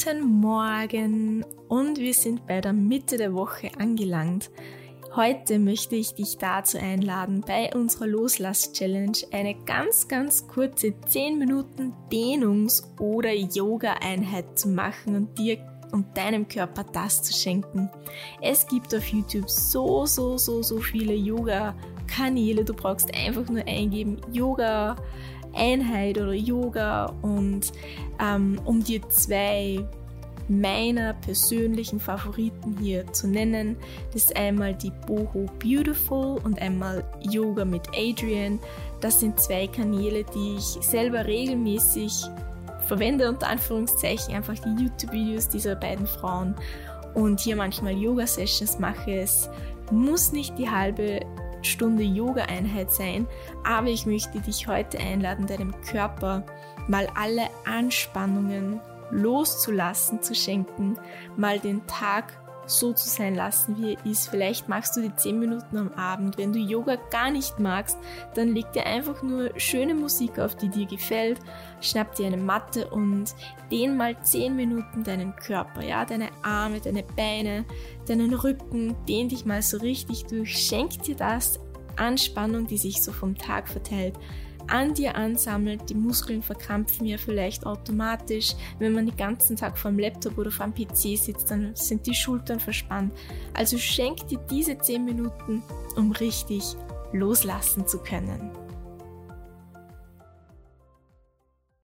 Guten Morgen und wir sind bei der Mitte der Woche angelangt. Heute möchte ich dich dazu einladen, bei unserer Loslass-Challenge eine ganz, ganz kurze 10 Minuten Dehnungs- oder Yoga-Einheit zu machen und dir und deinem Körper das zu schenken. Es gibt auf YouTube so, so, so, so viele Yoga-Kanäle. Du brauchst einfach nur eingeben Yoga Einheit oder Yoga und ähm, um dir zwei meiner persönlichen Favoriten hier zu nennen. Das ist einmal die Boho Beautiful und einmal Yoga mit Adrian. Das sind zwei Kanäle, die ich selber regelmäßig verwende, unter Anführungszeichen, einfach die YouTube-Videos dieser beiden Frauen und hier manchmal Yoga-Sessions mache. Es muss nicht die halbe Stunde Yoga-Einheit sein, aber ich möchte dich heute einladen, deinem Körper mal alle Anspannungen loszulassen, zu schenken, mal den Tag so zu sein lassen, wie er ist. Vielleicht machst du die 10 Minuten am Abend. Wenn du Yoga gar nicht magst, dann leg dir einfach nur schöne Musik auf, die dir gefällt. Schnapp dir eine Matte und dehn mal 10 Minuten deinen Körper, ja, deine Arme, deine Beine, deinen Rücken. Dehn dich mal so richtig durch. Schenk dir das Anspannung, die sich so vom Tag verteilt an dir ansammelt. Die Muskeln verkrampfen ja vielleicht automatisch. Wenn man den ganzen Tag vor dem Laptop oder vor dem PC sitzt, dann sind die Schultern verspannt. Also schenk dir diese 10 Minuten, um richtig loslassen zu können.